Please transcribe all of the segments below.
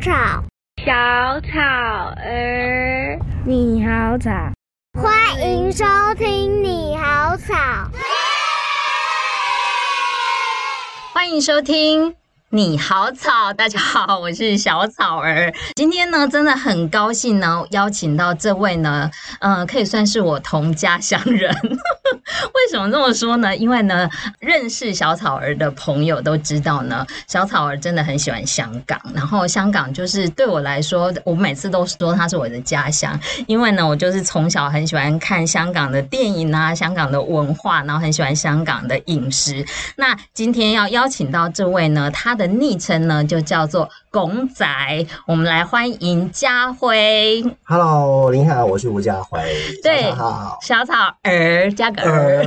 草，小草儿，你好草，欢迎收听你好草，欢迎收听。你好草，大家好，我是小草儿。今天呢，真的很高兴呢，邀请到这位呢，嗯、呃，可以算是我同家乡人。为什么这么说呢？因为呢，认识小草儿的朋友都知道呢，小草儿真的很喜欢香港。然后香港就是对我来说，我每次都说它是我的家乡，因为呢，我就是从小很喜欢看香港的电影啊，香港的文化，然后很喜欢香港的饮食。那今天要邀请到这位呢，他的昵称呢就叫做拱仔，我们来欢迎家辉。Hello，您好，我是吴家辉。对，好，小草儿加个儿，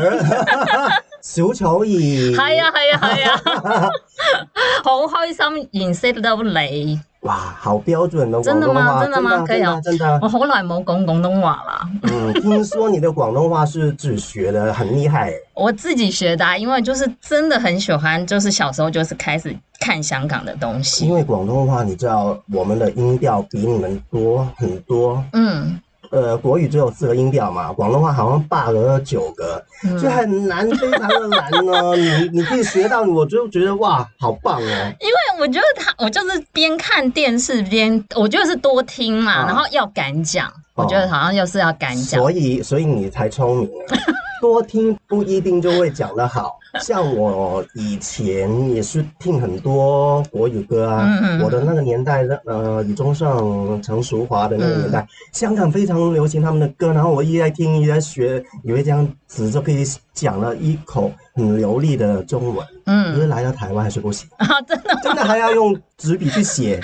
小草儿。系啊，系啊，系啊，好开心认识到你。哇，好标准的广东话，真的吗？真的吗？可以啊，真的。我好耐冇讲广东话啦。嗯，听说你的广东话是自学的，很厉害。我自己学的，啊因为就是真的很喜欢，就是小时候就是开始看香港的东西。因为广东话，你知道我们的音调比你们多很多。嗯。呃，国语只有四个音调嘛，广东话好像八个、九个，嗯、所以很难，非常的难哦。你你可以学到，我就觉得哇，好棒哦。因为我觉得他，我就是边看电视边，我觉得是多听嘛，啊、然后要敢讲，我觉得好像又是要敢讲。所以，所以你才聪明。多听不一定就会讲得好，像我以前也是听很多国语歌啊，嗯嗯我的那个年代的呃李宗盛、陈淑华的那个年代，嗯、香港非常流行他们的歌，然后我一直在听，一直在学，以为这样子就可以讲了一口很流利的中文，嗯，可是来到台湾还是不行。啊，真的真的还要用纸笔去写。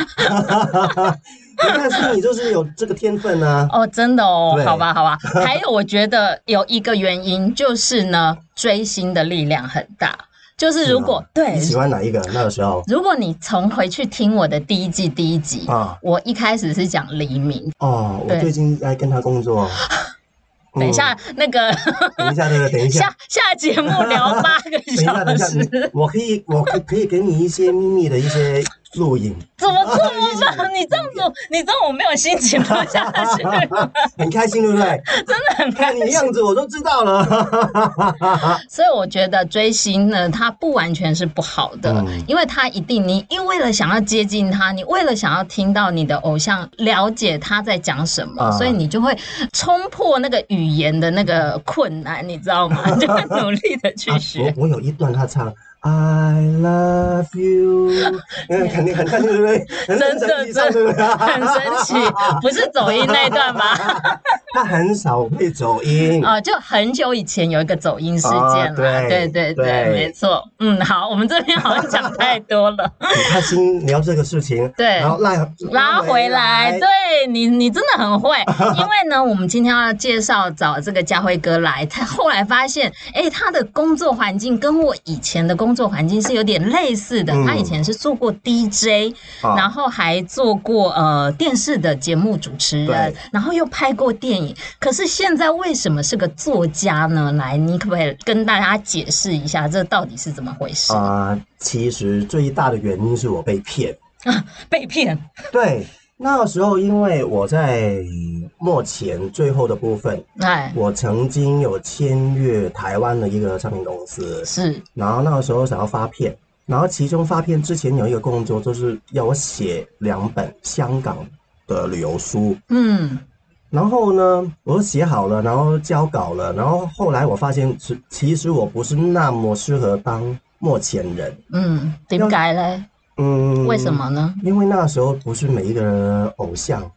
但是你就是有这个天分呢、啊？哦，真的哦，好吧，好吧。还有，我觉得有一个原因就是呢，追星的力量很大。就是如果对你喜欢哪一个那个时候，如果你从回去听我的第一季第一集啊，我一开始是讲黎明哦，我最近在跟他工作。等一下，那个，等一下，那个，等一下，下下节目聊八个小时。等一下，等一下，我可以，我可可以给你一些秘密的一些录影。怎么这么办？你这样子，你知道我没有心情录下去。很开心，对不对？真的很开心。看你样子，我都知道了。所以我觉得追星呢，它不完全是不好的，因为它一定，你因为了想要接近他，你为了想要听到你的偶像，了解他在讲什么，所以你就会冲破那个语言的那个困难，你知道吗？就会努力的去学。我我有一段他唱。I love you，嗯，肯定对不对？真的，真的，很神奇，不是走音那段吗？他很少会走音啊，就很久以前有一个走音事件了，对对对，没错。嗯，好，我们这边好像讲太多了。很开心聊这个事情，对，然后拉拉回来，对你，你真的很会。因为呢，我们今天要介绍找这个家辉哥来，他后来发现，哎，他的工作环境跟我以前的工。作环境是有点类似的，他以前是做过 DJ，、嗯、然后还做过呃电视的节目主持人，然后又拍过电影。可是现在为什么是个作家呢？来，你可不可以跟大家解释一下，这到底是怎么回事啊、呃？其实最大的原因是我被骗啊，被骗。对。那个时候，因为我在目前最后的部分，哎，我曾经有签约台湾的一个唱片公司，是。然后那个时候想要发片，然后其中发片之前有一个工作，就是要我写两本香港的旅游书，嗯。然后呢，我写好了，然后交稿了，然后后来我发现，其其实我不是那么适合当幕前人，嗯，点解呢？嗯，为什么呢？因为那个时候不是每一个人偶像，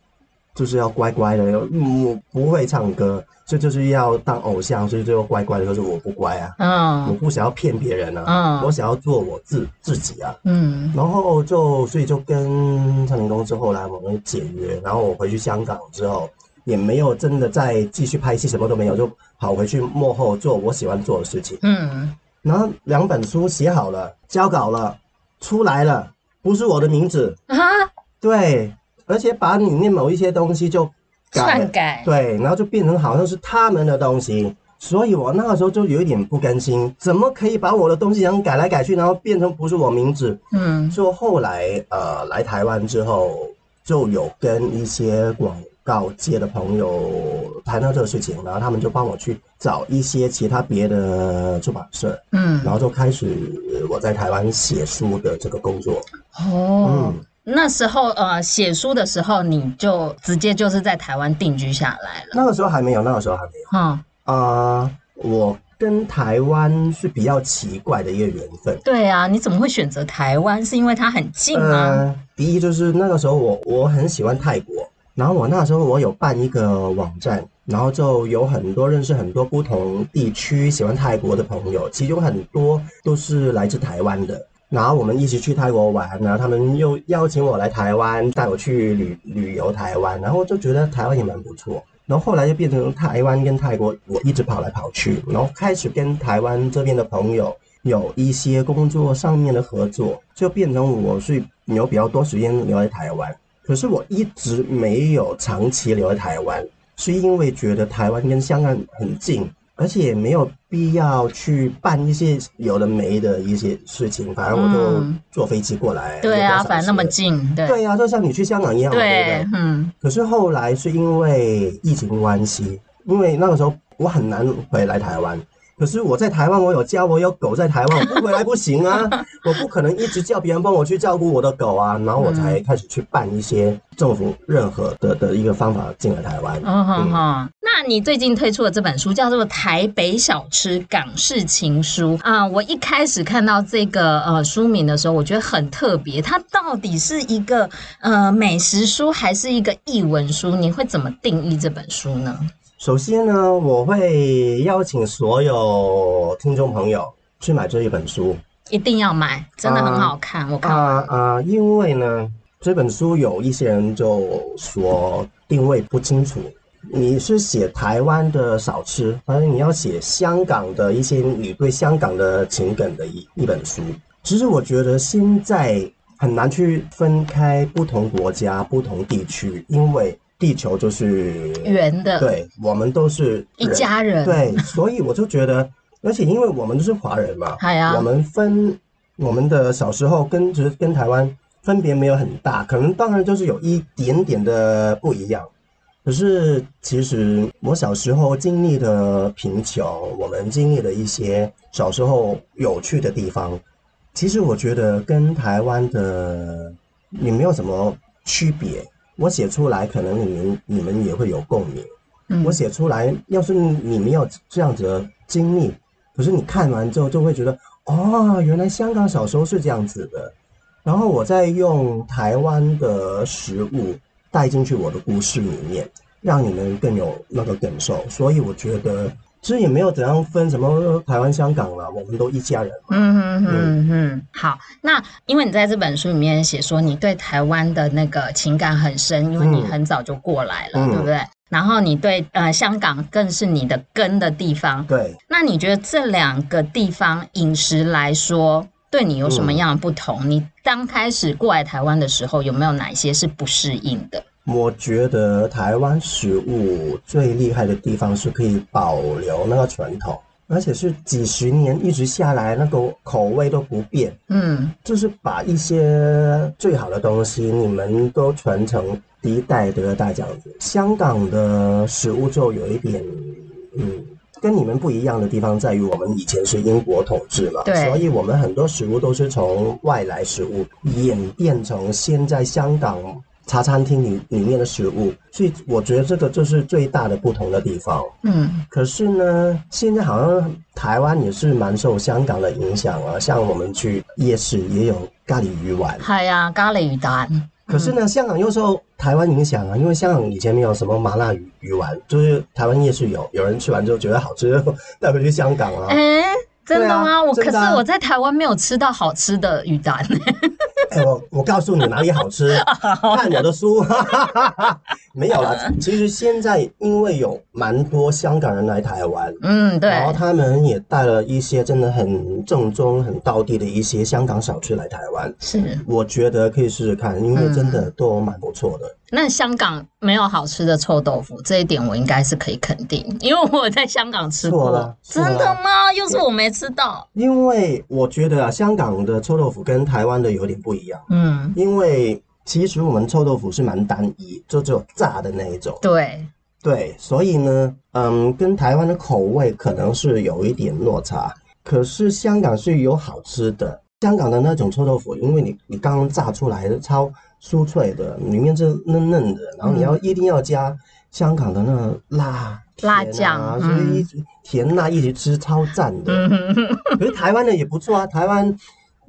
就是要乖乖的，我不会唱歌，所以就是要当偶像，所以就要乖乖的。可是我不乖啊，嗯，我不想要骗别人啊，嗯，我想要做我自自己啊，嗯，然后就所以就跟唱片公司后来我们解约，然后我回去香港之后，也没有真的再继续拍戏，什么都没有，就跑回去幕后做我喜欢做的事情，嗯，然后两本书写好了，交稿了。出来了，不是我的名字啊！对，而且把里面某一些东西就改篡改，对，然后就变成好像是他们的东西，所以我那个时候就有一点不甘心，怎么可以把我的东西想改来改去，然后变成不是我名字？嗯，就后来呃来台湾之后，就有跟一些广告界的朋友谈到这个事情，然后他们就帮我去找一些其他别的出版社，嗯，然后就开始我在台湾写书的这个工作。哦，嗯，那时候呃写书的时候，你就直接就是在台湾定居下来了？那个时候还没有，那个时候还没有。嗯啊，呃，我跟台湾是比较奇怪的一个缘分。对啊，你怎么会选择台湾？是因为它很近吗？呃，第一就是那个时候我我很喜欢泰国。然后我那时候我有办一个网站，然后就有很多认识很多不同地区喜欢泰国的朋友，其中很多都是来自台湾的。然后我们一起去泰国玩，然后他们又邀请我来台湾，带我去旅旅游台湾，然后就觉得台湾也蛮不错。然后后来就变成台湾跟泰国，我一直跑来跑去，然后开始跟台湾这边的朋友有一些工作上面的合作，就变成我是有比较多时间留在台湾。可是我一直没有长期留在台湾，是因为觉得台湾跟香港很近，而且也没有必要去办一些有的没的一些事情。反正我就坐飞机过来。嗯、对啊，反正那么近。对对啊，就像你去香港一样。对，对对嗯。可是后来是因为疫情关系，因为那个时候我很难回来台湾。可是我在台湾，我有家，我有狗在台湾，我不回来不行啊！我不可能一直叫别人帮我去照顾我的狗啊，然后我才开始去办一些政府任何的的一个方法进来台湾。嗯哼哼。那你最近推出的这本书叫做《台北小吃港式情书》啊，我一开始看到这个呃书名的时候，我觉得很特别，它到底是一个呃美食书还是一个译文书？你会怎么定义这本书呢？首先呢，我会邀请所有听众朋友去买这一本书，一定要买，真的很好看。啊、我看啊啊，因为呢，这本书有一些人就说定位不清楚。你是写台湾的小吃，还是你要写香港的一些你对香港的情感的一一本书。其实我觉得现在很难去分开不同国家、不同地区，因为。地球就是圆的，对，我们都是一家人，对，所以我就觉得，而且因为我们都是华人嘛，我们分我们的小时候跟就是跟台湾分别没有很大，可能当然就是有一点点的不一样，可是其实我小时候经历的贫穷，我们经历的一些小时候有趣的地方，其实我觉得跟台湾的也没有什么区别。我写出来，可能你们你们也会有共鸣。嗯，我写出来，要是你没有这样子的经历，可是你看完之后就会觉得，哦，原来香港小时候是这样子的。然后我再用台湾的食物带进去我的故事里面，让你们更有那个感受。所以我觉得。其实也没有怎样分什么台湾、香港了，我们都一家人。嗯嗯嗯嗯，好。那因为你在这本书里面写说，你对台湾的那个情感很深，因为你很早就过来了，嗯、对不对？然后你对呃香港更是你的根的地方。对。那你觉得这两个地方饮食来说，对你有什么样的不同？嗯、你刚开始过来台湾的时候，有没有哪些是不适应的？我觉得台湾食物最厉害的地方是可以保留那个传统，而且是几十年一直下来，那个口味都不变。嗯，就是把一些最好的东西，你们都传承第一代、第二代这样子。香港的食物就有一点，嗯，跟你们不一样的地方在于，我们以前是英国统治嘛，所以我们很多食物都是从外来食物演变成现在香港。茶餐厅里里面的食物，所以我觉得这个就是最大的不同的地方。嗯，可是呢，现在好像台湾也是蛮受香港的影响啊，像我们去夜市也有咖喱鱼丸。系啊，咖喱鱼蛋。可是呢，香港又受台湾影响啊，因为香港以前没有什么麻辣鱼鱼丸，就是台湾夜市有，有人吃完之后觉得好吃，带回去香港啊。欸真的吗？啊、我可是我在台湾没有吃到好吃的鱼蛋。哎、欸，我我告诉你哪里好吃，看我的书。没有啦，其实现在因为有蛮多香港人来台湾，嗯，对，然后他们也带了一些真的很正宗、很道地的一些香港小吃来台湾。是，我觉得可以试试看，因为真的都蛮不错的。嗯那香港没有好吃的臭豆腐，这一点我应该是可以肯定，因为我在香港吃过。了真的吗？又是我没吃到。因为我觉得啊，香港的臭豆腐跟台湾的有点不一样。嗯，因为其实我们臭豆腐是蛮单一，就只有炸的那一种。对对，所以呢，嗯，跟台湾的口味可能是有一点落差。可是香港是有好吃的，香港的那种臭豆腐，因为你你刚刚炸出来的超酥脆的，里面是嫩嫩的，然后你要一定要加香港的那个辣、啊、辣酱，所以一直甜辣一起吃超赞的。嗯、可是台湾的也不错啊，台湾。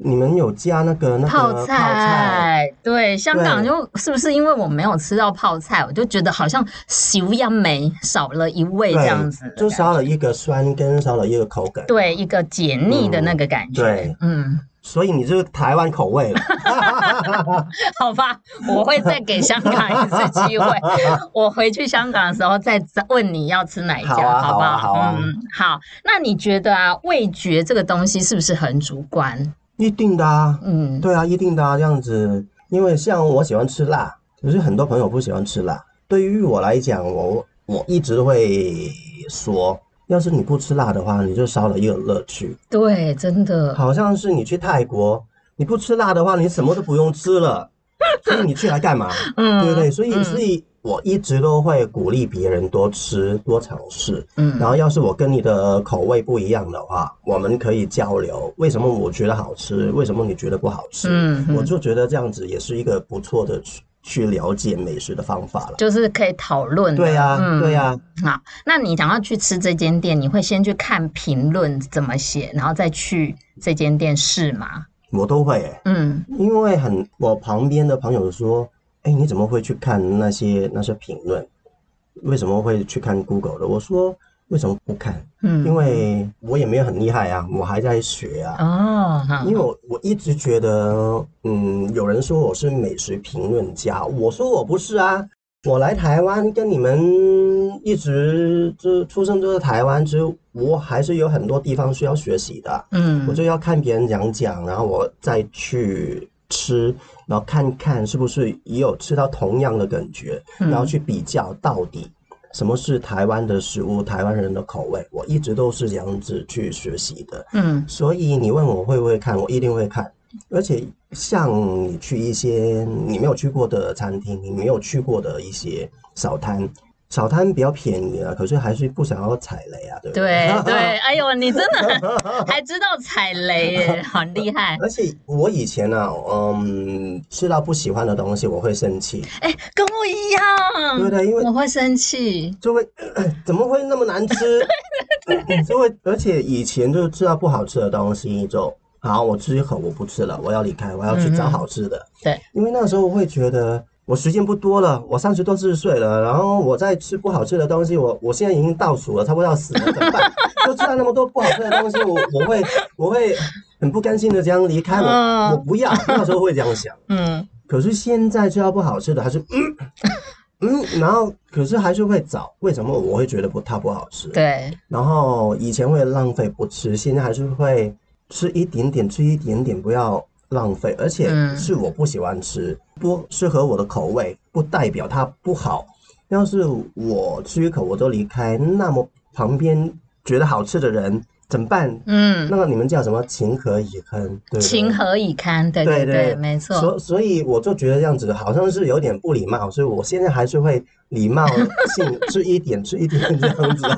你们有加那个那个泡菜？对，香港就是不是因为我没有吃到泡菜，我就觉得好像少一梅，少了一味这样子，就少了一个酸跟少了一个口感，对，一个解腻的那个感觉。嗯对，嗯，所以你就是台湾口味了，好吧？我会再给香港一次机会，我回去香港的时候再问你要吃哪一家，好，啊、好不好？好，啊、嗯，好。那你觉得啊，味觉这个东西是不是很主观？一定的啊，嗯，对啊，一定的啊，这样子，因为像我喜欢吃辣，可是很多朋友不喜欢吃辣。对于我来讲，我我一直会说，要是你不吃辣的话，你就少了一个乐趣。对，真的，好像是你去泰国，你不吃辣的话，你什么都不用吃了，所以你去来干嘛？嗯，对不对？所以，所以。我一直都会鼓励别人多吃多尝试，嗯，然后要是我跟你的口味不一样的话，我们可以交流。为什么我觉得好吃？为什么你觉得不好吃？嗯，我就觉得这样子也是一个不错的去去了解美食的方法了，就是可以讨论。对呀，对呀。好，那你想要去吃这间店，你会先去看评论怎么写，然后再去这间店试吗？我都会、欸，嗯，因为很我旁边的朋友说。哎，你怎么会去看那些那些评论？为什么会去看 Google 的？我说为什么不看？嗯，因为我也没有很厉害啊，我还在学啊。哦，因为我我一直觉得，嗯，有人说我是美食评论家，我说我不是啊。我来台湾跟你们一直就出生都在台湾，之后我还是有很多地方需要学习的。嗯，我就要看别人讲讲，然后我再去吃。然后看看是不是也有吃到同样的感觉，然后去比较到底什么是台湾的食物，台湾人的口味。我一直都是这样子去学习的，嗯，所以你问我会不会看，我一定会看。而且像你去一些你没有去过的餐厅，你没有去过的一些小摊。小摊比较便宜啊，可是还是不想要踩雷啊，对不对？对 对，哎呦，你真的还知道踩雷耶，很厉害！而且我以前呢、啊，嗯，吃到不喜欢的东西，我会生气。哎，跟我一样，对对，因为我会生气，就会 怎么会那么难吃？就会，而且以前就是吃到不好吃的东西，就好，我吃一口我不吃了，我要离开，我要去找好吃的。嗯、对，因为那时候我会觉得。我时间不多了，我三十多四十岁了，然后我在吃不好吃的东西，我我现在已经倒数了，差不多要死了，怎么办？就吃了那么多不好吃的东西，我我会我会很不甘心的这样离开我，我不要，那时候会这样想，嗯，可是现在吃到不好吃的还是嗯嗯，然后可是还是会找，为什么我会觉得不它不好吃？对，然后以前会浪费不吃，现在还是会吃一点点，吃一点点，不要。浪费，而且是我不喜欢吃，嗯、不适合我的口味，不代表它不好。要是我吃一口我就离开，那么旁边觉得好吃的人怎么办？嗯，那么你们叫什么？情何以堪？对，情何以堪？对对对，对对没错。所所以我就觉得这样子好像是有点不礼貌，所以我现在还是会礼貌性 吃一点，吃一点这样子。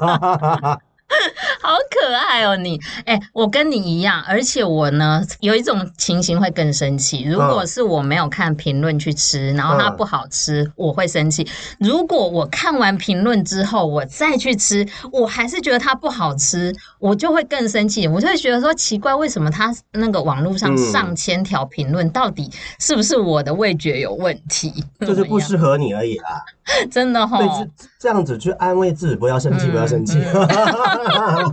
好可爱哦，你哎、欸，我跟你一样，而且我呢有一种情形会更生气。如果是我没有看评论去吃，然后它不好吃，嗯、我会生气。如果我看完评论之后，我再去吃，我还是觉得它不好吃，我就会更生气。我就会觉得说奇怪，为什么它那个网络上上千条评论，到底是不是我的味觉有问题？就是不适合你而已啦。真的哈、哦，对，这样子去安慰自己，不要生气，嗯、不要生气。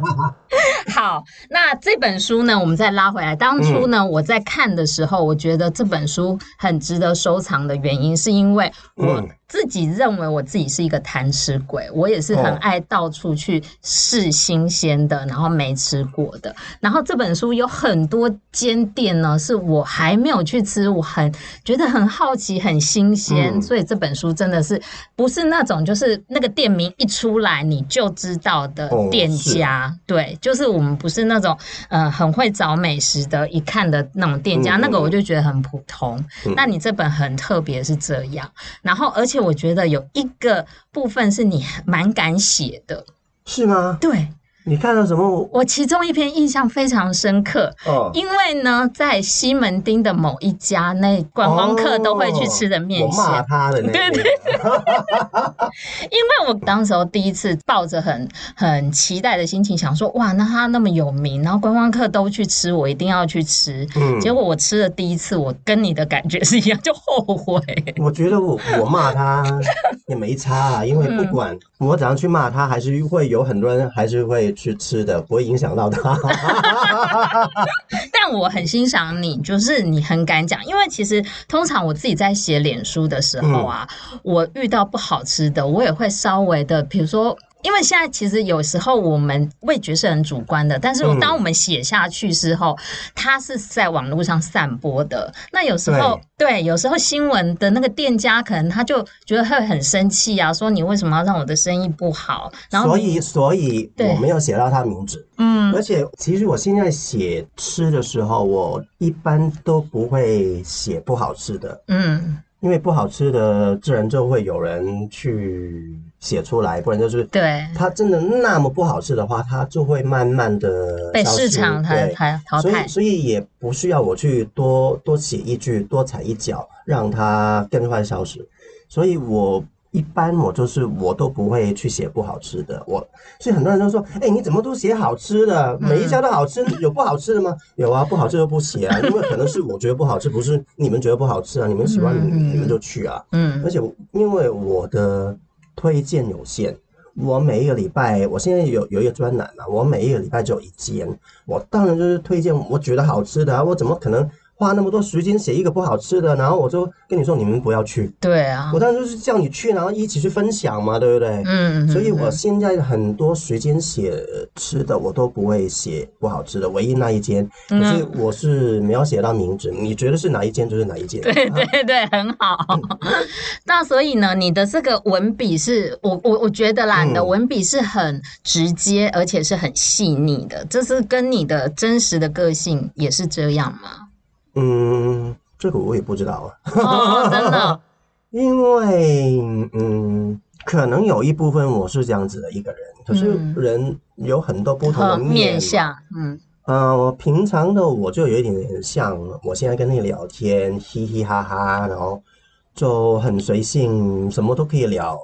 好，那这本书呢，我们再拉回来。当初呢，我在看的时候，我觉得这本书很值得收藏的原因，是因为我自己认为我自己是一个贪吃鬼，我也是很爱到处去试新鲜的，然后没吃过的。然后这本书有很多间店呢，是我还没有去吃，我很觉得很好奇、很新鲜。嗯、所以这本书真的是不是那种就是那个店名一出来你就知道的店家？哦、对，就是我们不是那种呃很会找美食的，一看的那种店家，嗯、那个我就觉得很普通。那、嗯、你这本很特别，是这样。然后而且。我觉得有一个部分是你蛮敢写的，是吗？对。你看到什么？我其中一篇印象非常深刻，哦，因为呢，在西门町的某一家，那观光客都会去吃的面线，我骂他的那个，对对，因为我当时候第一次抱着很很期待的心情，想说，哇，那他那么有名，然后观光客都去吃，我一定要去吃。嗯，结果我吃了第一次，我跟你的感觉是一样，就后悔。我觉得我我骂他也没差啊，因为不管 我怎样去骂他，还是会有很多人还是会。去吃的不会影响到他，但我很欣赏你，就是你很敢讲，因为其实通常我自己在写脸书的时候啊，嗯、我遇到不好吃的，我也会稍微的，比如说。因为现在其实有时候我们味觉是很主观的，但是当我们写下去之后，嗯、它是在网络上散播的。那有时候对，对，有时候新闻的那个店家可能他就觉得会很生气啊，说你为什么要让我的生意不好？然后所以所以我没有写到他名字。嗯，而且其实我现在写吃的时候，我一般都不会写不好吃的。嗯。因为不好吃的，自然就会有人去写出来，不然就是对它真的那么不好吃的话，它就会慢慢的被市场淘淘汰。所以，所以也不需要我去多多写一句，多踩一脚，让它更快消失。所以我。一般我就是我都不会去写不好吃的，我所以很多人都说，哎、欸，你怎么都写好吃的？每一家都好吃，有不好吃的吗？有啊，不好吃就不写啊，因为可能是我觉得不好吃，不是你们觉得不好吃啊，你们喜欢你们，就去啊。嗯，而且因为我的推荐有限，我每一个礼拜，我现在有有一个专栏啊，我每一个礼拜只有一间，我当然就是推荐我觉得好吃的啊，我怎么可能？花那么多时间写一个不好吃的，然后我就跟你说你们不要去。对啊，我当时就是叫你去，然后一起去分享嘛，对不对？嗯，所以我现在很多时间写吃的，我都不会写不好吃的，唯一那一间，可是我是没有写到名字。你觉得是哪一间就是哪一间。对对对，很好。那所以呢，你的这个文笔是我我我觉得啦，你的文笔是很直接，而且是很细腻的，这是跟你的真实的个性也是这样吗？嗯，这个我也不知道啊。哦，真的，因为嗯，可能有一部分我是这样子的一个人，可是人有很多不同的面，面相。嗯，呃，我平常的我就有一点点像我现在跟你聊天，嘻嘻哈哈，然后就很随性，什么都可以聊。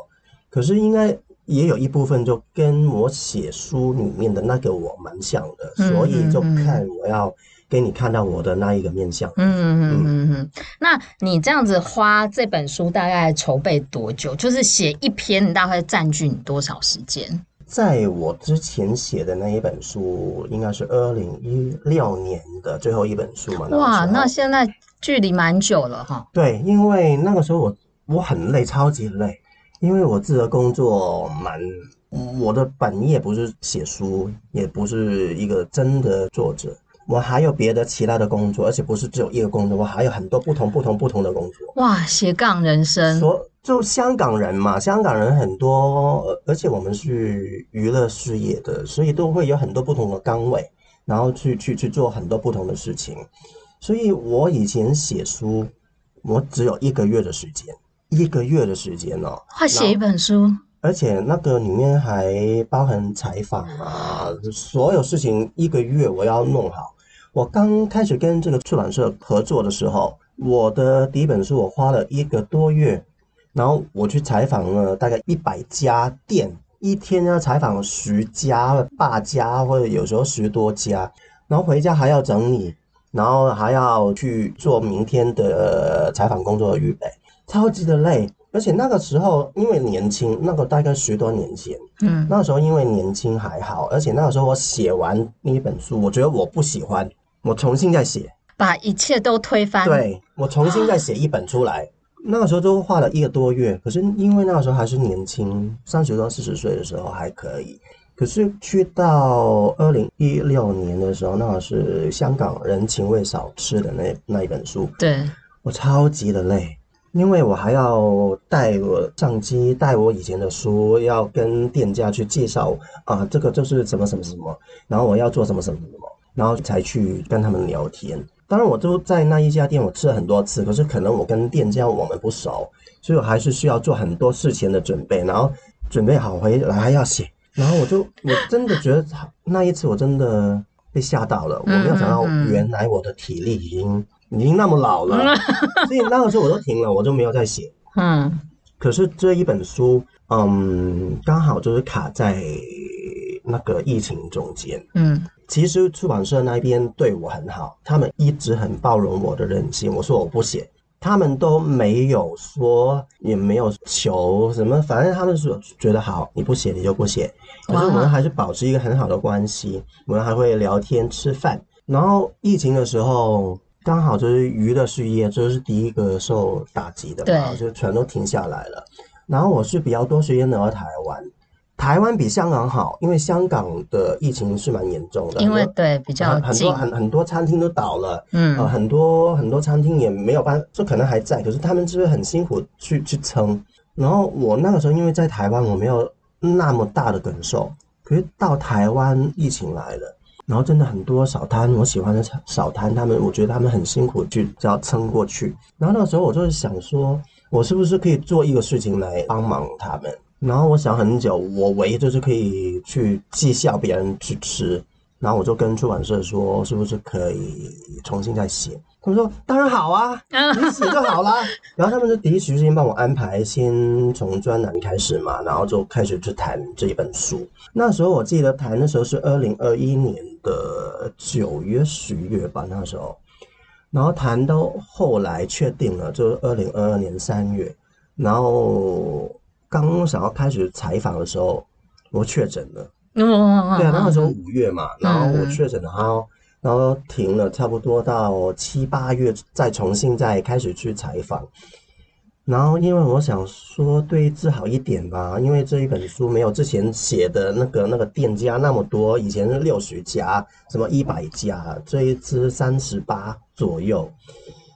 可是应该也有一部分就跟我写书里面的那个我蛮像的，嗯，所以就看我要。给你看到我的那一个面相。嗯嗯嗯嗯嗯。那你这样子花这本书大概筹备多久？就是写一篇，你大概占据你多少时间？在我之前写的那一本书，应该是二零一六年的最后一本书嘛。哇，那现在距离蛮久了哈。对，因为那个时候我我很累，超级累，因为我自己的工作蛮，我的本业不是写书，也不是一个真的作者。我还有别的其他的工作，而且不是只有一个工作，我还有很多不同、不同、不同的工作。哇，斜杠人生。说就香港人嘛，香港人很多，而且我们是娱乐事业的，所以都会有很多不同的岗位，然后去去去做很多不同的事情。所以我以前写书，我只有一个月的时间，一个月的时间哦，快写一本书。而且那个里面还包含采访啊，所有事情一个月我要弄好。我刚开始跟这个出版社合作的时候，我的第一本书我花了一个多月，然后我去采访了大概一百家店，一天要采访十家、八家，或者有时候十多家，然后回家还要整理，然后还要去做明天的采访工作的预备，超级的累。而且那个时候因为年轻，那个大概十多年前，嗯，那个时候因为年轻还好，而且那个时候我写完那一本书，我觉得我不喜欢。我重新再写，把一切都推翻。对，我重新再写一本出来，那个时候都画了一个多月，可是因为那个时候还是年轻，三十到四十岁的时候还可以。可是去到二零一六年的时候，那个是香港人情味少吃的那那一本书，对，我超级的累，因为我还要带我相机，带我以前的书，要跟店家去介绍啊，这个就是什么什么什么，然后我要做什么什么什么，然后才去跟他们聊天。当然，我都在那一家店我吃了很多次，可是可能我跟店家我们不熟，所以我还是需要做很多事前的准备，然后准备好回来还要写。然后我就我真的觉得那一次我真的被吓到了，我没有想到原来我的体力已经已经那么老了，所以那个时候我都停了，我就没有再写。嗯，可是这一本书，嗯，刚好就是卡在那个疫情中间。嗯，其实出版社那边对我很好，他们一直很包容我的任性。我说我不写。他们都没有说，也没有求什么，反正他们是觉得好，你不写你就不写。可是我们还是保持一个很好的关系，我们还会聊天吃饭。然后疫情的时候，刚好就是娱乐事业就是第一个受打击的嘛，就全都停下来了。然后我是比较多时间留在台湾。台湾比香港好，因为香港的疫情是蛮严重的。因为对比较很多很很多餐厅都倒了，嗯，呃、很多很多餐厅也没有办法，就可能还在，可是他们就是很辛苦去去撑。然后我那个时候因为在台湾，我没有那么大的感受。可是到台湾疫情来了，然后真的很多小摊，我喜欢的小摊，他们我觉得他们很辛苦去只要撑过去。然后那个时候我就是想说，我是不是可以做一个事情来帮忙他们？然后我想很久，我唯一就是可以去绩效别人去吃，然后我就跟出版社说，是不是可以重新再写？他们说当然好啊，你写就好啦。然后他们就第一时间帮我安排，先从专栏开始嘛，然后就开始去谈这一本书。那时候我记得谈的时候是二零二一年的九月十月吧，那时候，然后谈到后来确定了，就是二零二二年三月，然后。刚想要开始采访的时候，我确诊了。对啊，那个时候五月嘛，然后我确诊了，然后然后停了，差不多到七八月再重新再开始去采访。然后因为我想说对治好一点吧，因为这一本书没有之前写的那个那个店家那么多，以前是六十家，什么一百家，这一支三十八左右。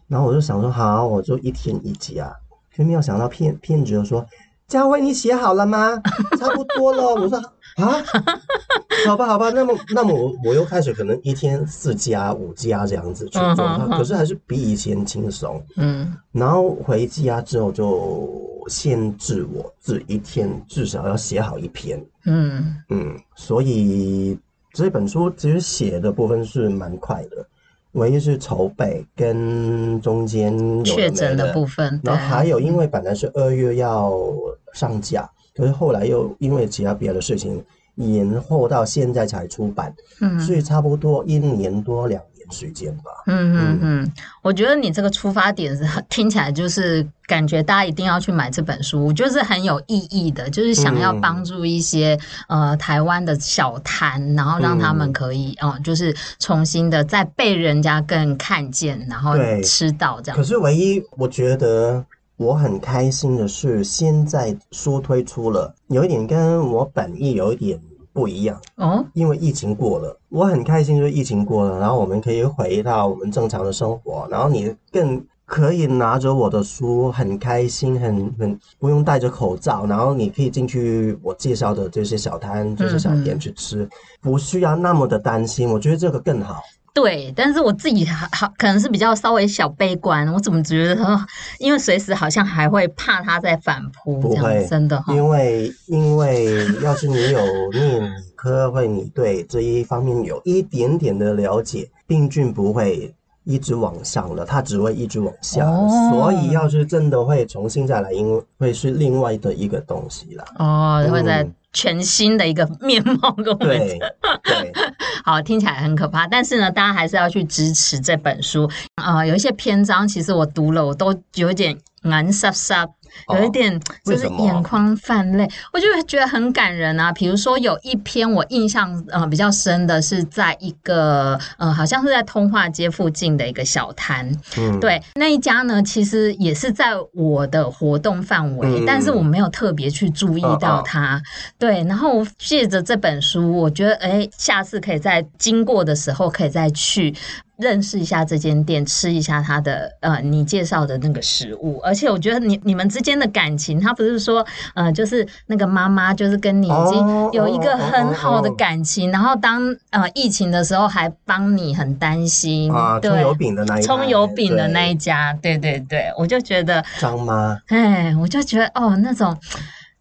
然后我就想说好，我就一天一家，却没有想到骗骗子就说。佳慧，你写好了吗？差不多了。我说啊，好吧，好吧，那么，那么我我又开始可能一天四加、五加这样子去做它，可是还是比以前轻松。嗯，然后回家之后就限制我这一天至少要写好一篇。嗯嗯，所以这本书其实写的部分是蛮快的。唯一是筹备跟中间确诊的部分，然后还有因为本来是二月要上架，可是后来又因为其他别的事情延后到现在才出版，嗯，所以差不多一年多两年。时间吧，嗯嗯嗯，我觉得你这个出发点是 听起来就是感觉大家一定要去买这本书，我觉得是很有意义的，就是想要帮助一些、嗯、呃台湾的小摊，然后让他们可以哦、嗯。呃，就是重新的再被人家更看见，然后吃到这样。可是唯一我觉得我很开心的是，现在书推出了，有一点跟我本意有一点。不一样。哦，因为疫情过了，我很开心，就是疫情过了，然后我们可以回到我们正常的生活，然后你更可以拿着我的书，很开心，很很不用戴着口罩，然后你可以进去我介绍的这些小摊、这些小店去吃，嗯嗯，不需要那么的担心，我觉得这个更好。对，但是我自己还好，可能是比较稍微小悲观。我怎么觉得他，因为随时好像还会怕他在反扑，不会真的。因为因为要是你有念理科，会你对这一方面有一点点的了解，病菌不会一直往上的，它只会一直往下。哦。所以要是真的会重新再来，因为会是另外的一个东西了。哦，会在。嗯全新的一个面貌跟我们对，对，好，听起来很可怕，但是呢，大家还是要去支持这本书。啊、有一些篇章，其实我读了，我都有点眼湿湿，有一点就是眼眶泛泪，我就觉得很感人啊。比如说有一篇我印象呃比较深的是，在一个呃好像是在通化街附近的一个小摊，嗯，对，那一家呢其实也是在我的活动范围，嗯，但是我没有特别去注意到它，哦哦，对。然后借着这本书，我觉得哎，下次可以在经过的时候可以再去。认识一下这间店，吃一下它的呃，你介绍的那个食物，而且我觉得你你们之间的感情，他不是说呃，就是那个妈妈就是跟你已经有一个很好的感情，然后当呃疫情的时候还帮你很担心，啊，葱油饼的那一葱油饼的那一家，对对对，我就觉得张妈，哎，我就觉得哦那种。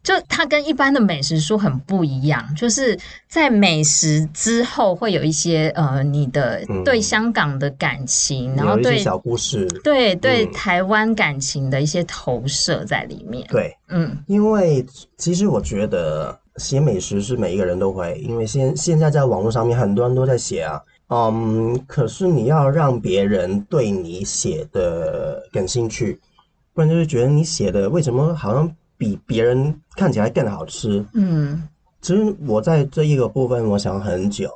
就它跟一般的美食书很不一样，就是在美食之后会有一些呃，你的对香港的感情，嗯、然后对小故事，对对台湾感情的一些投射在里面。对，嗯，因为其实我觉得写美食是每一个人都会，因为现现在在网络上面很多人都在写啊，嗯，可是你要让别人对你写的感兴趣，不然就是觉得你写的为什么好像。比别人看起来更好吃。嗯，其实我在这一个部分，我想很久，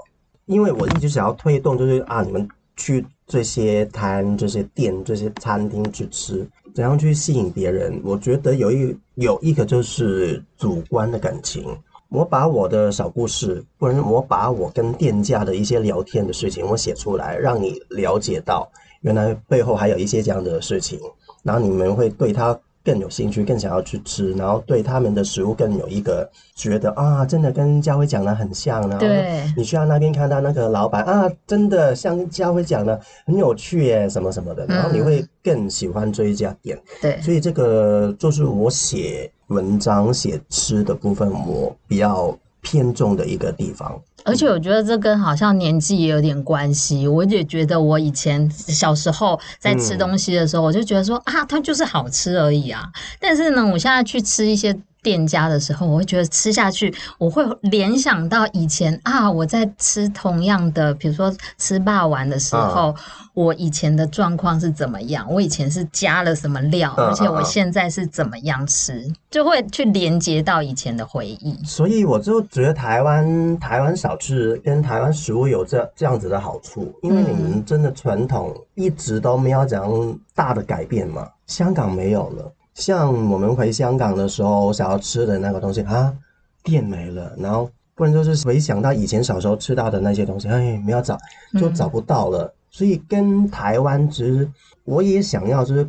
因为我一直想要推动，就是啊，你们去这些摊、这些店、这些餐厅去吃，怎样去吸引别人？我觉得有一有一个就是主观的感情。我把我的小故事，或者我把我跟店家的一些聊天的事情，我写出来，让你了解到原来背后还有一些这样的事情，然后你们会对他。更有兴趣，更想要去吃，然后对他们的食物更有一个觉得啊，真的跟佳慧讲的很像。然后你去到那边看到那个老板啊，真的像佳慧讲的很有趣耶，什么什么的，然后你会更喜欢这一家店。对、嗯，所以这个就是我写文章、写吃的部分，我比较偏重的一个地方。而且我觉得这跟好像年纪也有点关系。我也觉得我以前小时候在吃东西的时候，我就觉得说啊，它就是好吃而已啊。但是呢，我现在去吃一些。店家的时候，我会觉得吃下去，我会联想到以前啊，我在吃同样的，比如说吃霸王的时候，啊、我以前的状况是怎么样？我以前是加了什么料，啊、而且我现在是怎么样吃，啊、就会去连接到以前的回忆。所以我就觉得台湾台湾小吃跟台湾食物有这这样子的好处，因为你们真的传统一直都没有这样大的改变嘛，香港没有了。像我们回香港的时候，想要吃的那个东西啊，店没了，然后不然就是回想到以前小时候吃到的那些东西，哎，没有找，就找不到了。嗯、所以跟台湾，其实我也想要就是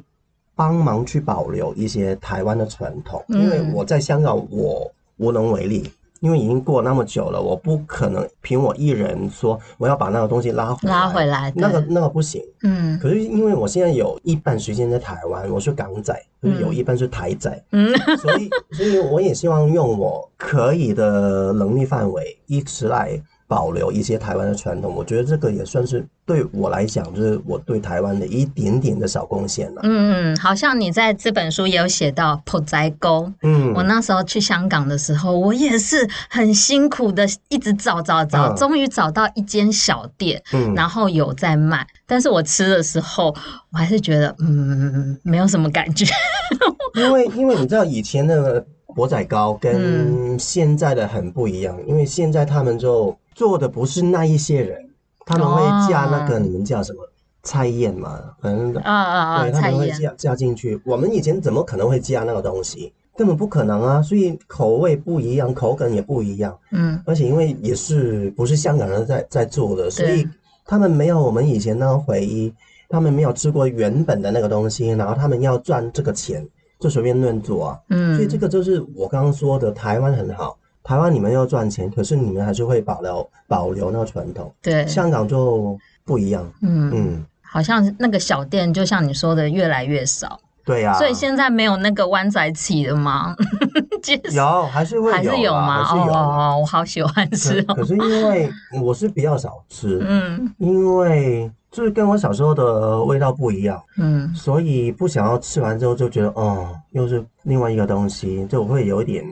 帮忙去保留一些台湾的传统，因为我在香港我无能为力。因为已经过那么久了，我不可能凭我一人说我要把那个东西拉回来，拉回来，那个那个不行。嗯，可是因为我现在有一半时间在台湾，我是港仔，嗯、有一半是台仔，嗯，所以 所以我也希望用我可以的能力范围一直来。保留一些台湾的传统，我觉得这个也算是对我来讲，就是我对台湾的一点点的小贡献了。嗯，好像你在这本书也有写到朴仔糕。嗯，我那时候去香港的时候，我也是很辛苦的，一直找找找，终于找到一间小店，嗯，然后有在卖。但是我吃的时候，我还是觉得，嗯，没有什么感觉。因为，因为你知道以前的钵仔糕跟现在的很不一样，嗯，因为现在他们就。做的不是那一些人，他们会加那个你们叫什么菜宴嘛？反正啊啊啊，对，他们会加加进去。我们以前怎么可能会加那个东西？根本不可能啊！所以口味不一样，口感也不一样。嗯，而且因为也是不是香港人在在做的，所以他们没有我们以前那个回忆，他们没有吃过原本的那个东西，然后他们要赚这个钱就随便乱做啊。嗯，所以这个就是我刚刚说的，台湾很好。台湾你们要赚钱，可是你们还是会保留保留那个传统。对，香港就不一样。嗯嗯，好像那个小店，就像你说的，越来越少。对呀、啊。所以现在没有那个湾仔起的吗？有，还是会有，还是有吗？还是有哦，我好喜欢吃哦。可是因为我是比较少吃，嗯，因为就是跟我小时候的味道不一样，嗯，所以不想要吃完之后就觉得，哦，又是另外一个东西，就会有一点。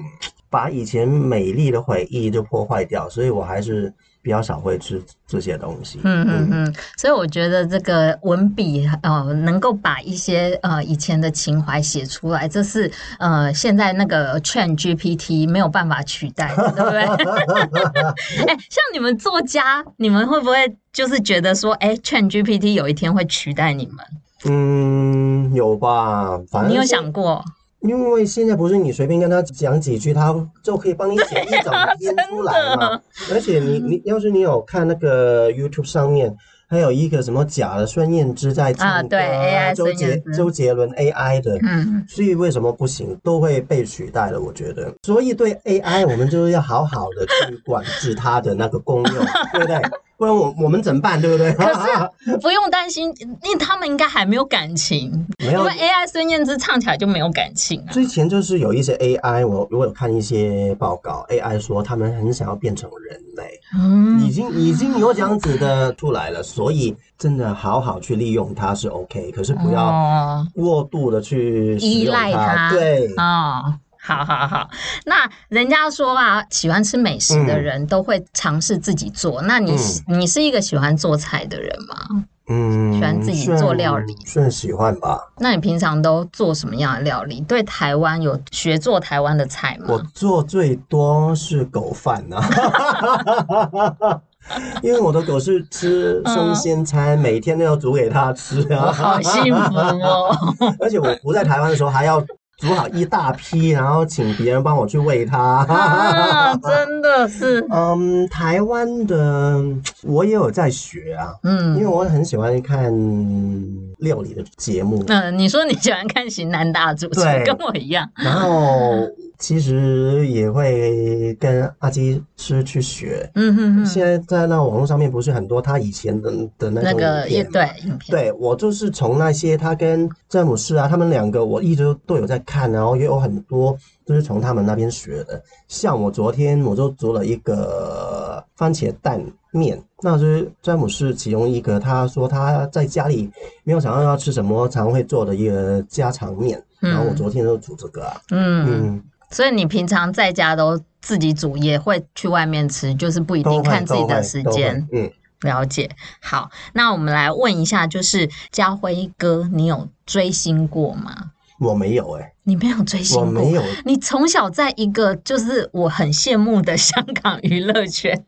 把以前美丽的回忆就破坏掉，所以我还是比较少会吃这些东西。嗯嗯嗯，所以我觉得这个文笔呃，能够把一些呃以前的情怀写出来，这是呃现在那个 ChatGPT 没有办法取代的，对不对？哎，像你们作家，你们会不会就是觉得说，哎，ChatGPT 有一天会取代你们？嗯，有吧，反正你有想过？因为现在不是你随便跟他讲几句，他就可以帮你写一整篇出来嘛。而且你你要是你有看那个 YouTube 上面，还有一个什么假的孙燕姿在唱歌，啊、周杰周杰伦 AI 的，嗯，所以为什么不行？都会被取代了，我觉得。所以对 AI，我们就是要好好的去管制它的那个功用，对不对？不然我我们怎么办，对不对？可是 不用担心，因为他们应该还没有感情。没有，因为 AI 孙燕姿唱起来就没有感情啊。之前就是有一些 AI，我我有看一些报告，AI 说他们很想要变成人类，嗯，已经已经有这样子的出来了，所以真的好好去利用它是 OK，可是不要过度的去依赖它，对哦。好好好，那人家说啊，喜欢吃美食的人都会尝试自己做。嗯、那你、嗯、你是一个喜欢做菜的人吗？嗯，喜欢自己做料理，算喜欢吧。那你平常都做什么样的料理？对台湾有学做台湾的菜吗？我做最多是狗饭啊，因为我的狗是吃生鲜餐，嗯、每天都要煮给它吃啊，好幸福哦。而且我不在台湾的时候还要。煮好一大批，然后请别人帮我去喂它。啊，真的是。嗯，台湾的我也有在学啊。嗯，因为我很喜欢看料理的节目。嗯，你说你喜欢看《型男大主厨》，对，跟我一样。然后。其实也会跟阿基师去学，嗯哼哼。现在在那网络上面不是很多他以前的的那个也对，对我就是从那些他跟詹姆斯啊，他们两个我一直都有在看，然后也有很多就是从他们那边学的。像我昨天我就做了一个番茄蛋面，那是詹姆斯其中一个，他说他在家里没有想到要吃什么，常会做的一个家常面，然后我昨天就煮这个啊，嗯。嗯所以你平常在家都自己煮，也会去外面吃，就是不一定看自己的时间。嗯，了解。好，那我们来问一下，就是家辉哥，你有追星过吗？我没有哎、欸，你没有追星过？我没有。你从小在一个就是我很羡慕的香港娱乐圈。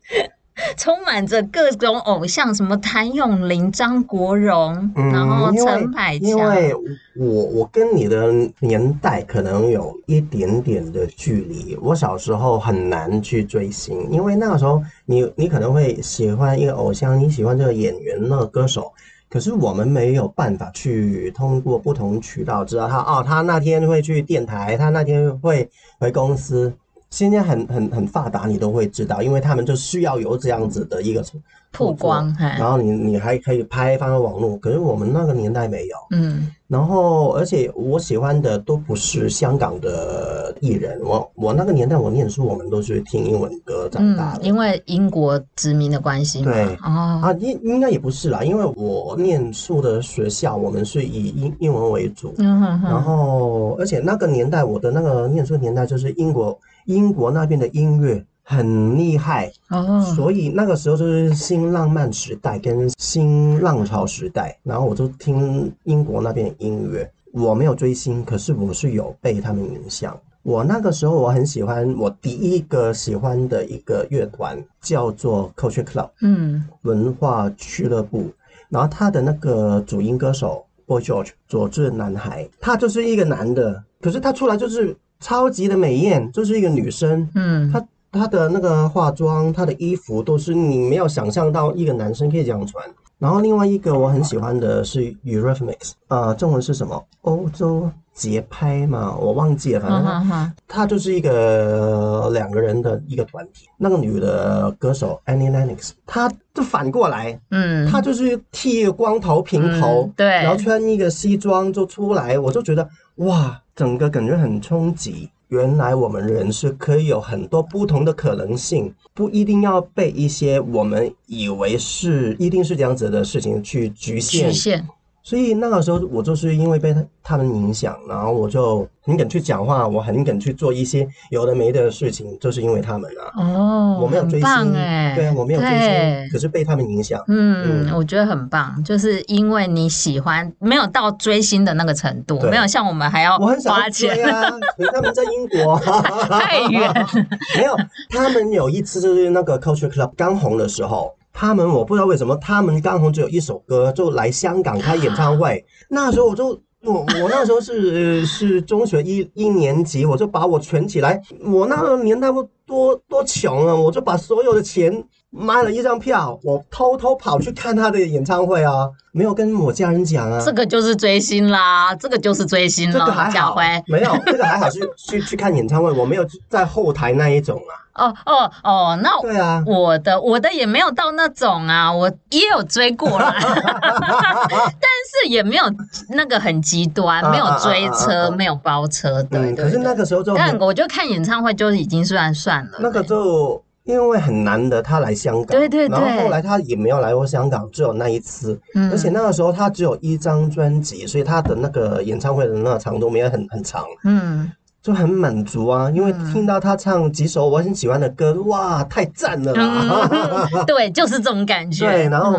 充满着各种偶像，什么谭咏麟、张国荣，嗯、然后陈百强。因为我我跟你的年代可能有一点点的距离，我小时候很难去追星，因为那个时候你你可能会喜欢一个偶像，你喜欢这个演员、那个歌手，可是我们没有办法去通过不同渠道知道他哦，他那天会去电台，他那天会回公司。现在很很很发达，你都会知道，因为他们就需要有这样子的一个曝光，然后你你还可以拍放在网络。可是我们那个年代没有，嗯。然后，而且我喜欢的都不是香港的艺人。我我那个年代我念书，我们都是听英文歌长大的。嗯，因为英国殖民的关系。对，哦啊，应应该也不是啦，因为我念书的学校，我们是以英英文为主。嗯哼哼。然后，而且那个年代，我的那个念书年代就是英国。英国那边的音乐很厉害哦，所以那个时候就是新浪漫时代跟新浪潮时代，然后我就听英国那边的音乐。我没有追星，可是我是有被他们影响。我那个时候我很喜欢，我第一个喜欢的一个乐团叫做 Culture Club，嗯，文化俱乐部。然后他的那个主音歌手 Boy George 佐治男孩，他就是一个男的，可是他出来就是。超级的美艳，就是一个女生，嗯，她她的那个化妆，她的衣服都是你没有想象到一个男生可以这样穿。然后另外一个我很喜欢的是 Eurythmics，呃，中文是什么？欧洲节拍嘛，我忘记了，反正他就是一个两个人的一个团体。那个女的歌手 Annie Lennox，她就反过来，嗯，她就是剃光头平头，对，然后穿一个西装就出来，我就觉得哇。整个感觉很冲击，原来我们人是可以有很多不同的可能性，不一定要被一些我们以为是一定是这样子的事情去局限。局限。所以那个时候我就是因为被他他们影响，然后我就很敢去讲话，我很敢去做一些有的没的事情，就是因为他们啊。哦，我没有追星，哎，对啊，我没有追星，可是被他们影响。嗯，嗯，我觉得很棒，就是因为你喜欢，没有到追星的那个程度，没有像我们还要花钱我很啊。他们在英国 太远，没有。他们有一次就是那个 Culture Club 刚红的时候。他们我不知道为什么，他们刚红只有一首歌，就来香港开演唱会。那时候我就我我那时候是是中学一一年级，我就把我存起来。我那个年代不多多穷啊，我就把所有的钱买了一张票，我偷偷跑去看他的演唱会啊，没有跟我家人讲啊。这个就是追星啦，这个就是追星了。这个还好，没有这个还好，是去 去看演唱会，我没有在后台那一种啊。哦哦哦，那对啊，我的我的也没有到那种啊，我也有追过啦，但是也没有那个很极端，没有追车，没有包车的。对，可是那个时候就，但我就看演唱会就已经算算了。那个就因为很难得他来香港，对对对，然后后来他也没有来过香港，只有那一次，而且那个时候他只有一张专辑，所以他的那个演唱会的那个长度没有很很长，嗯。就很满足啊，因为听到他唱几首我很喜欢的歌，嗯、哇，太赞了啦！嗯、对，就是这种感觉。对，然后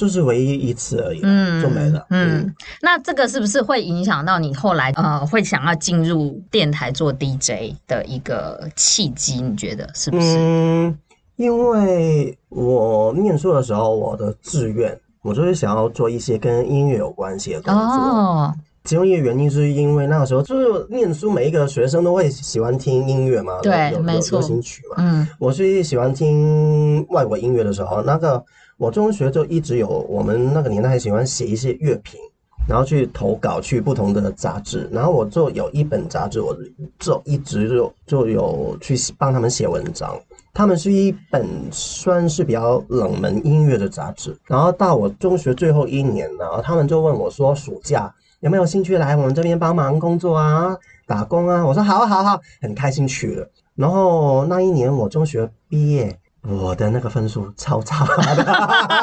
就是唯一一次而已，嗯，就没了。嗯，嗯，那这个是不是会影响到你后来呃，会想要进入电台做 DJ 的一个契机？你觉得是不是？嗯，因为我念书的时候，我的志愿我就是想要做一些跟音乐有关系的工作。哦其中一个原因是因为那个时候就是念书，每一个学生都会喜欢听音乐嘛，对，有没错，流行曲嘛。嗯，我是喜欢听外国音乐的时候，那个我中学就一直有，我们那个年代还喜欢写一些乐评，然后去投稿去不同的杂志，然后我就有一本杂志，我就一直就就有去帮他们写文章。他们是一本算是比较冷门音乐的杂志，然后到我中学最后一年呢，他们就问我说，暑假。有没有兴趣来我们这边帮忙工作啊？打工啊？我说好，好，好，很开心去了。然后那一年我中学毕业，我的那个分数超差的，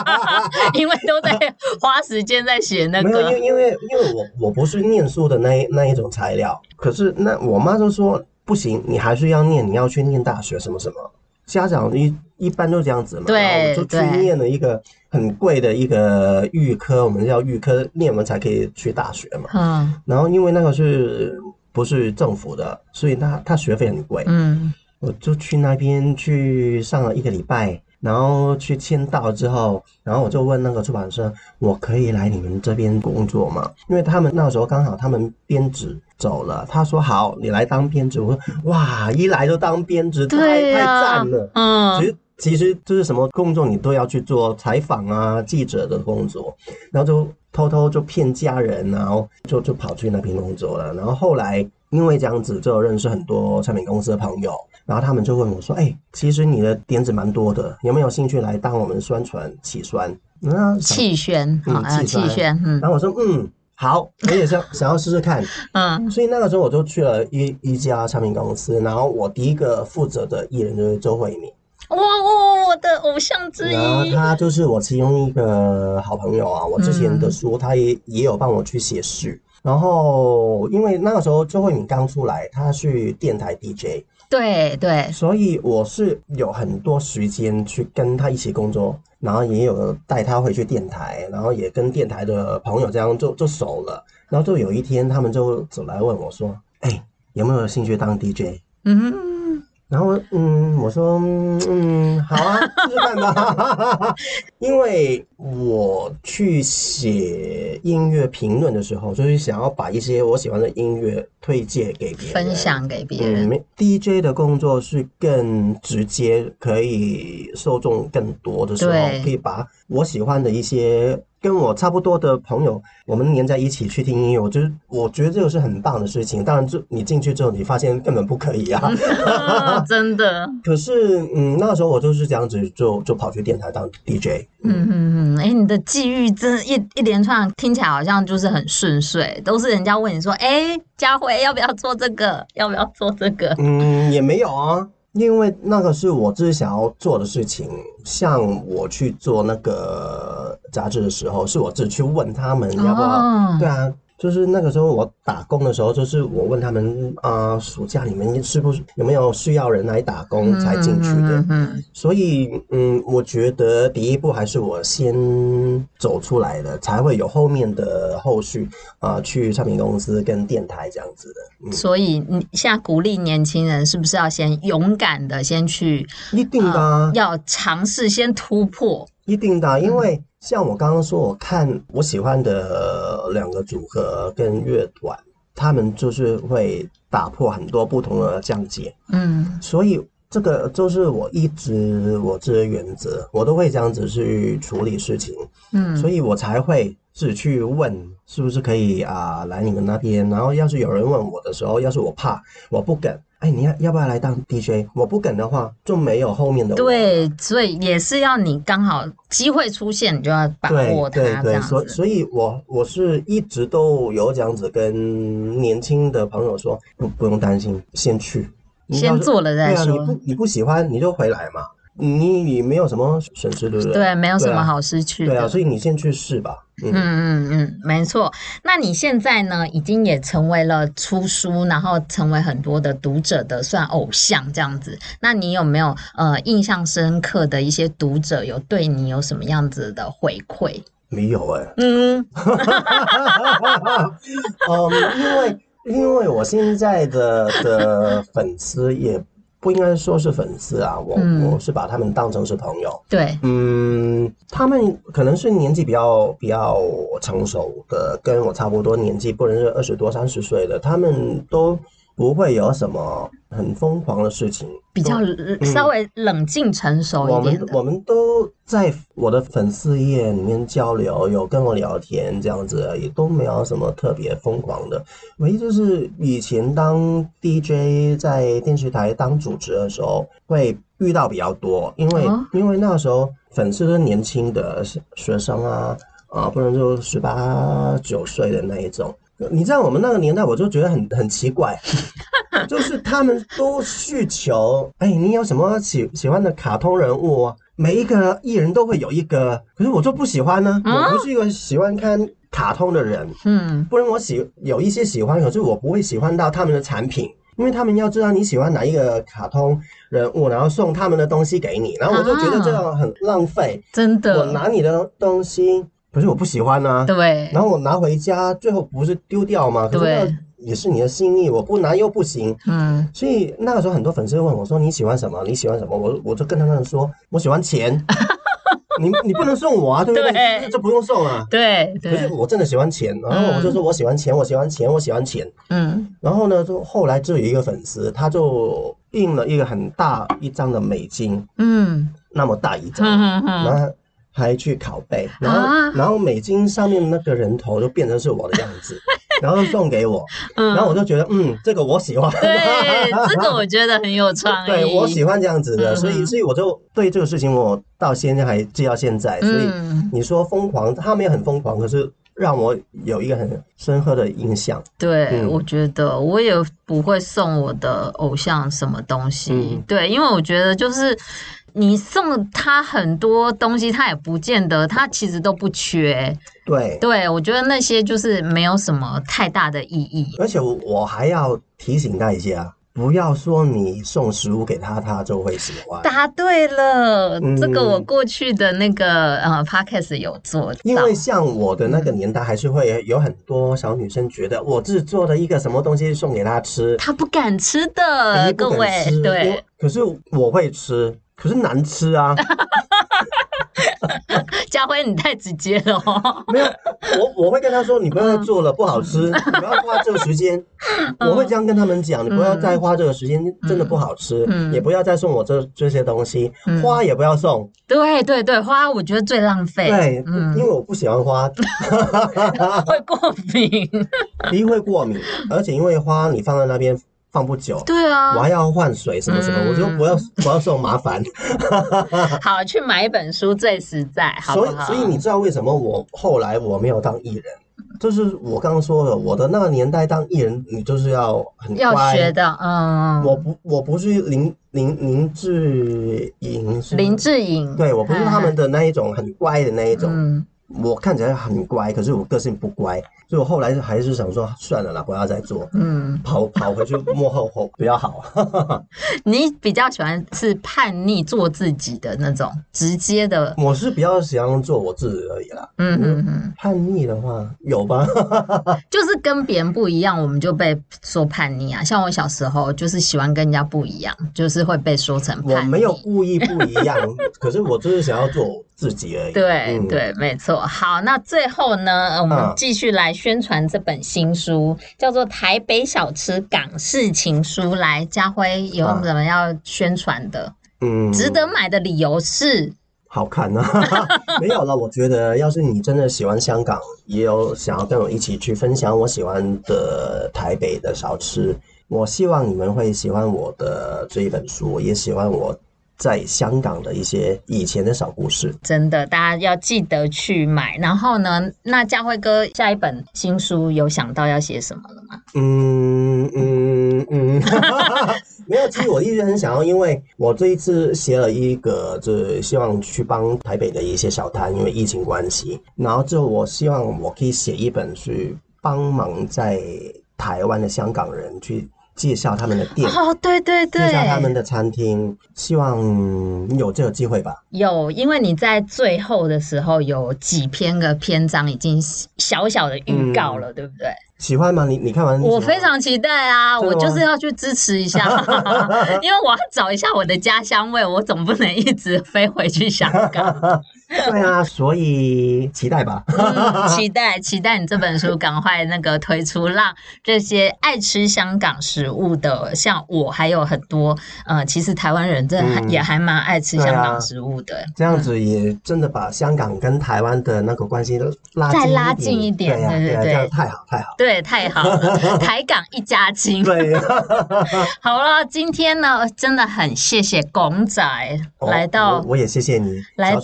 因为都在花时间在写那个。没有，因为因为因为我我不是念书的那一那一种材料。可是那我妈就说不行，你还是要念，你要去念大学什么什么。家长一一般都这样子嘛，对，就去念了一个很贵的一个预科，我们叫预科，念完才可以去大学嘛。嗯，然后因为那个是不是政府的，所以他他学费很贵。嗯，我就去那边去上了一个礼拜。然后去签到之后，然后我就问那个出版社，我可以来你们这边工作吗？因为他们那时候刚好他们编辑走了，他说好，你来当编辑。我说哇，一来就当编辑，太太赞了。嗯，其实其实就是什么工作你都要去做，采访啊、记者的工作，然后就偷偷就骗家人，然后就就跑去那边工作了。然后后来因为这样子，就认识很多唱片公司的朋友。然后他们就问我说：“哎、欸，其实你的点子蛮多的，有没有兴趣来当我们宣传气宣？那气宣嗯，气宣。嗯，然后我说：嗯，好，我也想想要试试看。嗯，所以那个时候我就去了一一家唱片公司，然后我第一个负责的艺人就是周慧敏。哇哇，我的偶像之一。然后他就是我其中一个好朋友啊，我之前的书他也、嗯、也有帮我去写序。然后因为那个时候周慧敏刚出来，她去电台 DJ。”对对，所以我是有很多时间去跟她一起工作，然后也有带她回去电台，然后也跟电台的朋友这样就就熟了，然后就有一天他们就走来问我说：“哎，有没有兴趣当 DJ？” 嗯哼。然后嗯，我说嗯，好啊，试试看吧。因为我去写音乐评论的时候，就是想要把一些我喜欢的音乐推荐给别人，分享给别人。嗯，DJ 的工作是更直接，可以受众更多的时候，可以把我喜欢的一些。跟我差不多的朋友，我们黏在一起去听音乐，我觉得我觉得这个是很棒的事情。当然，就你进去之后，你发现根本不可以啊，真的。可是，嗯，那个时候我就是这样子，就就跑去电台当 DJ。嗯嗯嗯，哎、欸，你的际遇真的一一连串听起来好像就是很顺遂，都是人家问你说，哎、欸，家辉要不要做这个？要不要做这个？嗯，也没有啊。因为那个是我自己想要做的事情。像我去做那个杂志的时候，是我自己去问他们要不要。哦、对啊。就是那个时候我打工的时候，就是我问他们啊、呃，暑假你们是不是有没有需要人来打工才进去的？嗯，嗯，嗯，所以嗯，我觉得第一步还是我先走出来的，才会有后面的后续啊、呃，去唱片公司跟电台这样子的。嗯、所以你现在鼓励年轻人是不是要先勇敢的先去？一定的、啊呃，要尝试先突破。一定的，因为。嗯像我刚刚说，我看我喜欢的两个组合跟乐团，他们就是会打破很多不同的讲解，嗯，所以这个就是我一直我这个原则，我都会这样子去处理事情，嗯，所以我才会自己去问是不是可以啊来你们那边，然后要是有人问我的时候，要是我怕我不敢。哎，你要要不要来当 DJ？我不敢的话，就没有后面的。对，所以也是要你刚好机会出现，你就要把握它。对对对，所以所以我我是一直都有这样子跟年轻的朋友说，不不用担心，先去，先做了再说。对啊，你不你不喜欢你就回来嘛。你你没有什么损失，对不对？对，没有什么好失去的。对啊，所以你先去试吧。嗯嗯嗯，没错。那你现在呢，已经也成为了出书，然后成为很多的读者的算偶像这样子。那你有没有呃印象深刻的一些读者有对你有什么样子的回馈？没有哎、欸。嗯。嗯，因为因为我现在的的粉丝也。不应该说是粉丝啊，我、嗯、我是把他们当成是朋友。对，嗯，他们可能是年纪比较比较成熟的，跟我差不多年纪，不能是二十多三十岁的，他们都。不会有什么很疯狂的事情，比较稍微冷静成熟一点。嗯、我们我们都在我的粉丝页里面交流，有跟我聊天这样子而已，都没有什么特别疯狂的。唯一就是以前当 DJ 在电视台当主持的时候，会遇到比较多，因为、哦、因为那时候粉丝都是年轻的学生啊，啊，不能就十八九岁的那一种。你知道我们那个年代，我就觉得很很奇怪，就是他们都需求，哎，你有什么喜喜欢的卡通人物啊？每一个艺人都会有一个，可是我就不喜欢呢、啊。我不是一个喜欢看卡通的人，嗯，不然我喜有一些喜欢，可是我不会喜欢到他们的产品，因为他们要知道你喜欢哪一个卡通人物，然后送他们的东西给你，然后我就觉得这样很浪费，真的，我拿你的东西。可是我不喜欢啊，对。然后我拿回家，最后不是丢掉吗？对。可是那也是你的心意，我不拿又不行。嗯。所以那个时候很多粉丝问我说：“你喜欢什么？你喜欢什么？”我我就跟他们说：“我喜欢钱。”你你不能送我啊，对不对？对。这不用送啊。对。可是我真的喜欢钱，然后我就说我喜欢钱，我喜欢钱，我喜欢钱。嗯。然后呢，就后来就有一个粉丝，他就印了一个很大一张的美金，嗯，那么大一张，嗯然后。还去拷贝，然后、啊、然后美金上面那个人头就变成是我的样子，然后送给我，嗯、然后我就觉得，嗯，这个我喜欢，对，这个我觉得很有创意，对，我喜欢这样子的，嗯、所以所以我就对这个事情我到现在还记到现在，所以你说疯狂，他们也很疯狂，可是让我有一个很深刻的印象。对，嗯、我觉得我也不会送我的偶像什么东西，嗯、对，因为我觉得就是。你送他很多东西，他也不见得，他其实都不缺。对，对我觉得那些就是没有什么太大的意义。而且我还要提醒大家，不要说你送食物给他，他就会喜欢。答对了，嗯、这个我过去的那个呃 podcast 有做。因为像我的那个年代，还是会有很多小女生觉得我自己做的一个什么东西送给他吃，他不敢吃的，各位。对，可是我会吃。可是难吃啊！家辉，你太直接了哦。没有，我我会跟他说，你不要再做了，不好吃，你不要花这个时间。我会这样跟他们讲，你不要再花这个时间，真的不好吃。也不要再送我这这些东西，花也不要送。对对对，花我觉得最浪费。对，因为我不喜欢花，会过敏。第一会过敏，而且因为花你放在那边。放不久，对啊，我还要换水什么什么，嗯、我就不要不要受麻烦。好，去买一本书最实在，好不好？所以所以你知道为什么我后来我没有当艺人？就是我刚刚说的，我的那个年代当艺人，你就是要很乖。要学的，嗯，我不，我不是林林林志颖，林志颖，对，我不是他们的那一种很乖的那一种，嗯，我看起来很乖，可是我个性不乖。所以我后来还是想说，算了啦，不要再做。嗯，跑跑回去幕后后比较好。你比较喜欢是叛逆做自己的那种直接的？我是比较喜欢做我自己而已啦。嗯嗯嗯。叛逆的话有吧？就是跟别人不一样，我们就被说叛逆啊。像我小时候就是喜欢跟人家不一样，就是会被说成叛逆。我没有故意不一样，可是我就是想要做自己而已。对、嗯、对，没错。好，那最后呢，我们继续来。宣传这本新书叫做《台北小吃港式情书》，来，家辉有什么要宣传的？嗯，值得买的理由是好看啊。没有了，我觉得要是你真的喜欢香港，也有想要跟我一起去分享我喜欢的台北的小吃，我希望你们会喜欢我的这一本书，也喜欢我。在香港的一些以前的小故事，真的，大家要记得去买。然后呢，那家辉哥下一本新书有想到要写什么了吗？嗯嗯嗯，没有。其实我一直很想要，因为我这一次写了一个，就是希望去帮台北的一些小摊，因为疫情关系。然后之后，我希望我可以写一本去帮忙在台湾的香港人去。介绍他们的店哦，对对对，介绍他们的餐厅，希望有这个机会吧。有，因为你在最后的时候有几篇个篇章已经小小的预告了，嗯、对不对？喜欢吗？你你看完？我非常期待啊！我就是要去支持一下，因为我要找一下我的家乡味，我总不能一直飞回去香港。对啊，所以期待吧，嗯、期待期待你这本书赶快那个推出，让这些爱吃香港食物的，像我还有很多呃，其实台湾人真的也还蛮爱吃香港食物的，嗯啊。这样子也真的把香港跟台湾的那个关系拉近再拉近一点，对对对，对，这样太好太好，对太好了，台港一家亲。对，好了，今天呢真的很谢谢公仔来到，哦，我，我也谢谢你来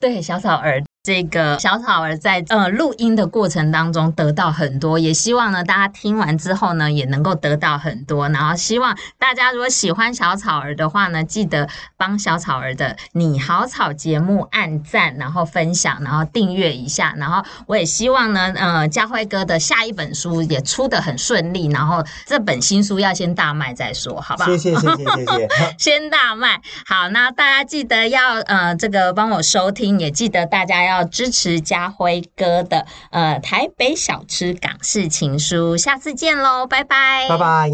对，小草儿。这个小草儿在呃录音的过程当中得到很多，也希望呢大家听完之后呢也能够得到很多。然后希望大家如果喜欢小草儿的话呢，记得帮小草儿的你好草节目按赞，然后分享，然后订阅一下。然后我也希望呢，呃，家辉哥的下一本书也出得很顺利。然后这本新书要先大卖再说，好不好？谢谢谢谢谢谢。先大卖好，那大家记得要呃这个帮我收听，也记得大家要。要支持家辉哥的呃台北小吃港式情书，下次见喽，拜拜，拜拜。